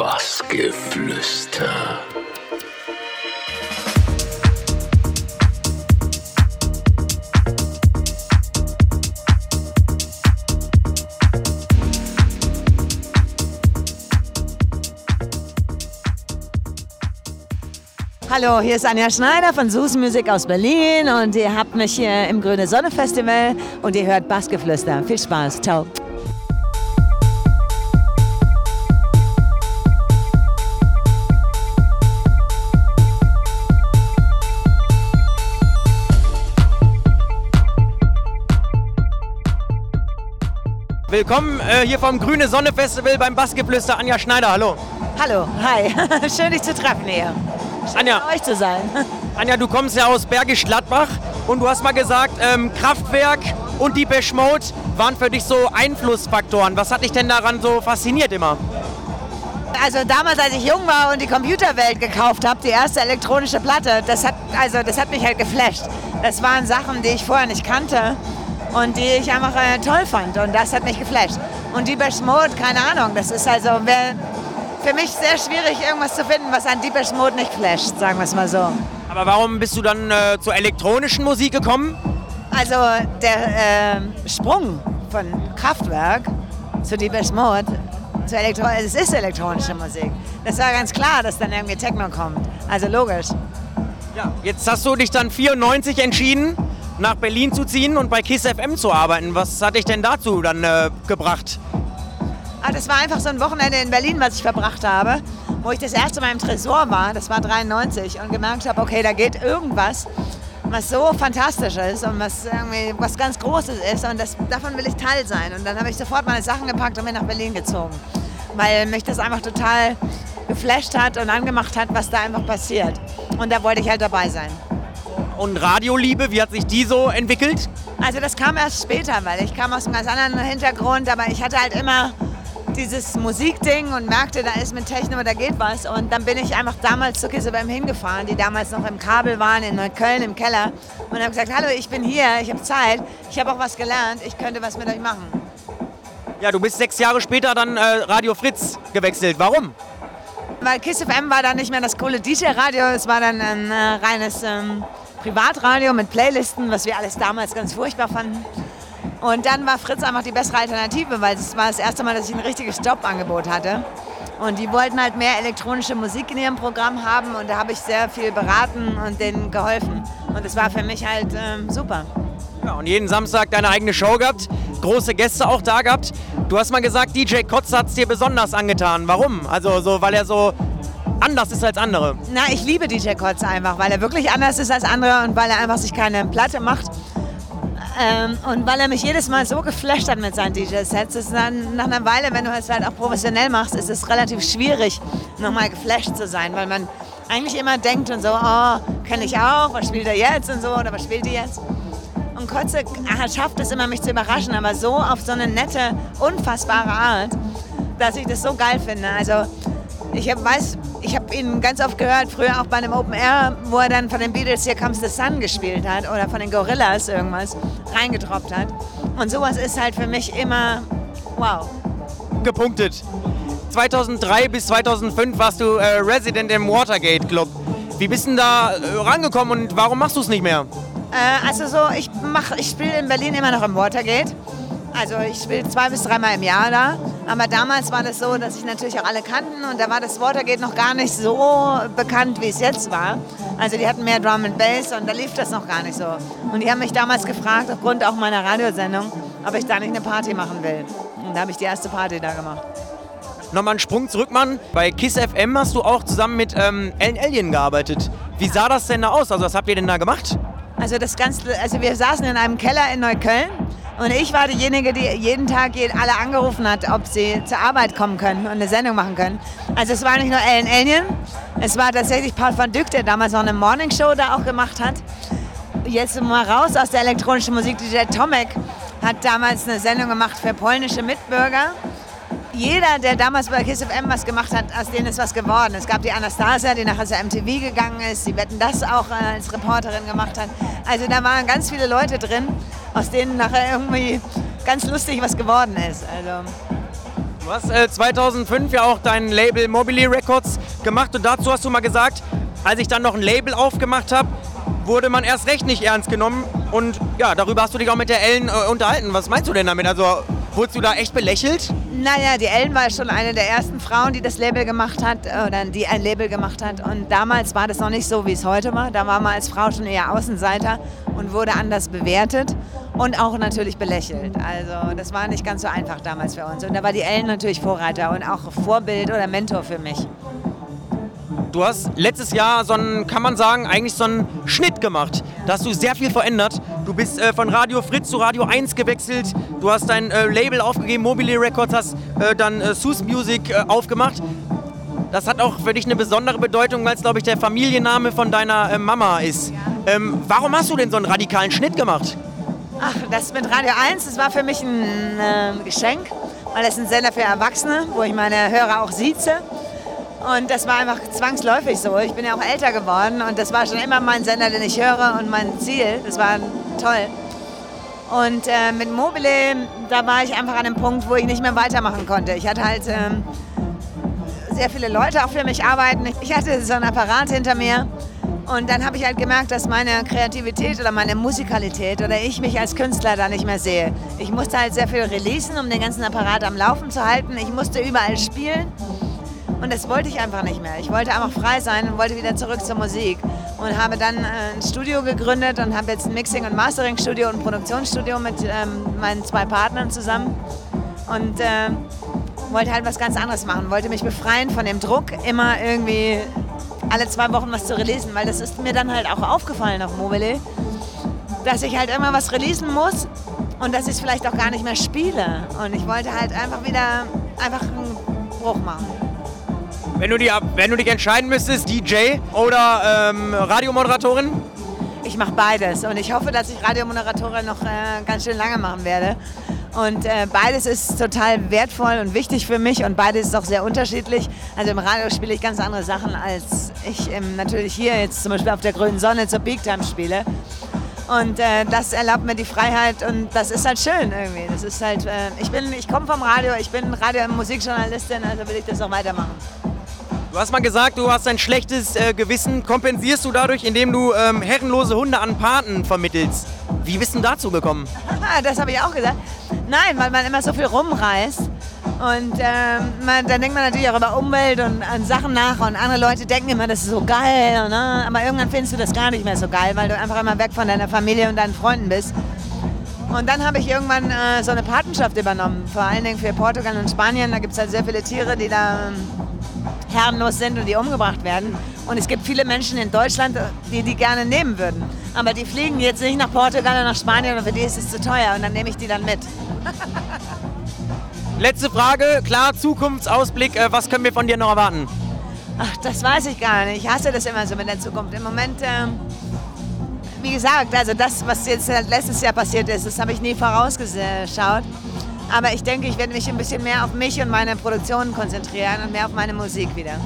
Bassgeflüster. Hallo, hier ist Anja Schneider von Sus Musik aus Berlin und ihr habt mich hier im Grüne Sonne Festival und ihr hört Bassgeflüster. Viel Spaß, ciao. Willkommen äh, hier vom Grüne Sonne Festival beim Bassgeflüster. Anja Schneider, hallo. Hallo, hi. Schön, dich zu treffen hier. Anja, Bei euch zu sein. Anja, du kommst ja aus Bergisch Gladbach und du hast mal gesagt, ähm, Kraftwerk und Depeche Mode waren für dich so Einflussfaktoren. Was hat dich denn daran so fasziniert immer? Also damals, als ich jung war und die Computerwelt gekauft habe, die erste elektronische Platte, das hat, also, das hat mich halt geflasht. Das waren Sachen, die ich vorher nicht kannte und die ich einfach äh, toll fand und das hat mich geflasht. Und Depeche Mode, keine Ahnung, das ist also wär für mich sehr schwierig, irgendwas zu finden, was an Depeche Mode nicht flasht, sagen wir es mal so. Aber warum bist du dann äh, zur elektronischen Musik gekommen? Also der ähm, Sprung von Kraftwerk zu Depeche Mode, zu Elektro es ist elektronische Musik. Das war ganz klar, dass dann irgendwie Techno kommt. Also logisch. Ja. Jetzt hast du dich dann 94 entschieden, nach Berlin zu ziehen und bei KISS FM zu arbeiten. Was hat dich denn dazu dann äh, gebracht? Ah, das war einfach so ein Wochenende in Berlin, was ich verbracht habe, wo ich das erste Mal im Tresor war, das war 93, und gemerkt habe, okay, da geht irgendwas, was so fantastisch ist und was irgendwie was ganz Großes ist und das, davon will ich Teil sein. Und dann habe ich sofort meine Sachen gepackt und bin nach Berlin gezogen, weil mich das einfach total geflasht hat und angemacht hat, was da einfach passiert. Und da wollte ich halt dabei sein. Und Radioliebe, wie hat sich die so entwickelt? Also das kam erst später, weil ich kam aus einem ganz anderen Hintergrund, aber ich hatte halt immer dieses Musikding und merkte, da ist mit Techno, da geht was. Und dann bin ich einfach damals zur Kiss FM hingefahren, die damals noch im Kabel waren, in Neukölln im Keller. Und habe gesagt, hallo, ich bin hier, ich habe Zeit, ich habe auch was gelernt, ich könnte was mit euch machen. Ja, du bist sechs Jahre später dann äh, Radio Fritz gewechselt. Warum? Weil Kiss FM war dann nicht mehr das coole DJ-Radio, es war dann ein äh, reines ähm, Privatradio mit Playlisten, was wir alles damals ganz furchtbar fanden. Und dann war Fritz einfach die bessere Alternative, weil es war das erste Mal, dass ich ein richtiges Jobangebot hatte. Und die wollten halt mehr elektronische Musik in ihrem Programm haben und da habe ich sehr viel beraten und denen geholfen. Und es war für mich halt ähm, super. Ja, und jeden Samstag deine eigene Show gehabt, große Gäste auch da gehabt. Du hast mal gesagt, DJ Kotz hat es dir besonders angetan. Warum? Also so, weil er so anders ist als andere. Na, ich liebe DJ Kotz einfach, weil er wirklich anders ist als andere und weil er einfach sich keine Platte macht. Ähm, und weil er mich jedes Mal so geflasht hat mit seinen DJ-Sets, ist dann nach einer Weile, wenn du es halt auch professionell machst, ist es relativ schwierig, nochmal geflasht zu sein, weil man eigentlich immer denkt und so, oh, kenne ich auch, was spielt er jetzt und so, oder was spielt die jetzt? Und Kotze schafft es immer, mich zu überraschen, aber so auf so eine nette, unfassbare Art, dass ich das so geil finde. Also ich hab, weiß, ich habe ihn ganz oft gehört, früher auch bei einem Open Air, wo er dann von den Beatles Here Comes the Sun gespielt hat oder von den Gorillas irgendwas reingedroppt hat. Und sowas ist halt für mich immer wow. Gepunktet. 2003 bis 2005 warst du äh, Resident im Watergate Club. Wie bist du da äh, rangekommen und warum machst du es nicht mehr? Äh, also so, ich, mach, ich spiele in Berlin immer noch im Watergate. Also ich spiele zwei bis dreimal im Jahr da. Aber damals war das so, dass ich natürlich auch alle kannten und da war das Watergate noch gar nicht so bekannt, wie es jetzt war. Also die hatten mehr Drum and Bass und da lief das noch gar nicht so. Und die haben mich damals gefragt, aufgrund auch meiner Radiosendung, ob ich da nicht eine Party machen will. Und da habe ich die erste Party da gemacht. Nochmal einen Sprung zurück, Mann. Bei KISS FM hast du auch zusammen mit ähm, Ellen Alien gearbeitet. Wie sah das denn da aus? Also was habt ihr denn da gemacht? Also das Ganze, also wir saßen in einem Keller in Neukölln und ich war diejenige, die jeden Tag alle angerufen hat, ob sie zur Arbeit kommen können und eine Sendung machen können. Also es war nicht nur Ellen Alien, es war tatsächlich Paul van Dyck, der damals noch eine Morningshow da auch gemacht hat. Jetzt mal raus aus der elektronischen Musik. DJ Tomek hat damals eine Sendung gemacht für polnische Mitbürger. Jeder, der damals bei KISS FM was gemacht hat, aus denen ist was geworden. Es gab die Anastasia, die nachher zur MTV gegangen ist, die Wetten das auch äh, als Reporterin gemacht hat. Also da waren ganz viele Leute drin, aus denen nachher irgendwie ganz lustig was geworden ist. Also Du hast äh, 2005 ja auch dein Label Mobily Records gemacht und dazu hast du mal gesagt, als ich dann noch ein Label aufgemacht habe, wurde man erst recht nicht ernst genommen. Und ja, darüber hast du dich auch mit der Ellen äh, unterhalten. Was meinst du denn damit? Also, wurdest du da echt belächelt? Naja, die Ellen war schon eine der ersten Frauen, die das Label gemacht hat, oder die ein Label gemacht hat. Und damals war das noch nicht so, wie es heute war. Da war man als Frau schon eher Außenseiter und wurde anders bewertet und auch natürlich belächelt. Also das war nicht ganz so einfach damals für uns. Und da war die Ellen natürlich Vorreiter und auch Vorbild oder Mentor für mich. Du hast letztes Jahr so einen, kann man sagen, eigentlich so einen Schnitt gemacht. Da hast du sehr viel verändert. Du bist äh, von Radio Fritz zu Radio 1 gewechselt. Du hast dein äh, Label aufgegeben, Mobile Records, hast äh, dann äh, Sus Music äh, aufgemacht. Das hat auch für dich eine besondere Bedeutung, weil es, glaube ich, der Familienname von deiner äh, Mama ist. Ähm, warum hast du denn so einen radikalen Schnitt gemacht? Ach, das mit Radio 1, das war für mich ein äh, Geschenk, weil es ein Sender für Erwachsene, wo ich meine Hörer auch sieze. Und das war einfach zwangsläufig so. Ich bin ja auch älter geworden und das war schon immer mein Sender, den ich höre und mein Ziel. Das war toll. Und äh, mit Mobile, da war ich einfach an einem Punkt, wo ich nicht mehr weitermachen konnte. Ich hatte halt ähm, sehr viele Leute auch für mich arbeiten. Ich hatte so einen Apparat hinter mir. Und dann habe ich halt gemerkt, dass meine Kreativität oder meine Musikalität oder ich mich als Künstler da nicht mehr sehe. Ich musste halt sehr viel releasen, um den ganzen Apparat am Laufen zu halten. Ich musste überall spielen. Und das wollte ich einfach nicht mehr. Ich wollte einfach frei sein und wollte wieder zurück zur Musik. Und habe dann äh, ein Studio gegründet und habe jetzt ein Mixing- und Mastering-Studio und ein Produktionsstudio mit ähm, meinen zwei Partnern zusammen. Und äh, wollte halt was ganz anderes machen. Wollte mich befreien von dem Druck, immer irgendwie alle zwei Wochen was zu releasen. Weil das ist mir dann halt auch aufgefallen auf Mobile, dass ich halt immer was releasen muss und dass ich es vielleicht auch gar nicht mehr spiele. Und ich wollte halt einfach wieder einfach einen Bruch machen. Wenn du, die, wenn du dich entscheiden müsstest, DJ oder ähm, Radiomoderatorin? Ich mache beides und ich hoffe, dass ich Radiomoderatorin noch äh, ganz schön lange machen werde. Und äh, beides ist total wertvoll und wichtig für mich und beides ist auch sehr unterschiedlich. Also im Radio spiele ich ganz andere Sachen, als ich ähm, natürlich hier jetzt zum Beispiel auf der grünen Sonne zur Peak Time spiele. Und äh, das erlaubt mir die Freiheit und das ist halt schön irgendwie. Das ist halt, äh, ich ich komme vom Radio, ich bin Radio- und Musikjournalistin, also will ich das auch weitermachen. Du hast mal gesagt, du hast ein schlechtes äh, Gewissen. Kompensierst du dadurch, indem du ähm, herrenlose Hunde an Paten vermittelst? Wie bist du dazu gekommen? das habe ich auch gesagt. Nein, weil man immer so viel rumreist. Und ähm, man, dann denkt man natürlich auch über Umwelt und an Sachen nach. Und andere Leute denken immer, das ist so geil. Ne? Aber irgendwann findest du das gar nicht mehr so geil, weil du einfach immer weg von deiner Familie und deinen Freunden bist. Und dann habe ich irgendwann äh, so eine Patenschaft übernommen, vor allen Dingen für Portugal und Spanien. Da gibt es halt sehr viele Tiere, die da ähm, herrenlos sind und die umgebracht werden. Und es gibt viele Menschen in Deutschland, die die gerne nehmen würden. Aber die fliegen jetzt nicht nach Portugal oder nach Spanien und für die ist es zu teuer und dann nehme ich die dann mit. Letzte Frage, klar, Zukunftsausblick, äh, was können wir von dir noch erwarten? Ach, das weiß ich gar nicht. Ich hasse das immer so mit der Zukunft. Im Moment, ähm, wie gesagt, also das, was jetzt letztes Jahr passiert ist, das habe ich nie vorausgeschaut. Aber ich denke, ich werde mich ein bisschen mehr auf mich und meine Produktionen konzentrieren und mehr auf meine Musik wieder.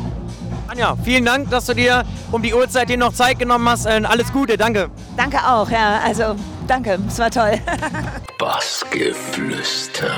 Anja, vielen Dank, dass du dir um die Uhrzeit hier noch Zeit genommen hast. Äh, alles Gute, danke. Danke auch, ja. Also danke, es war toll. Bassgeflüster.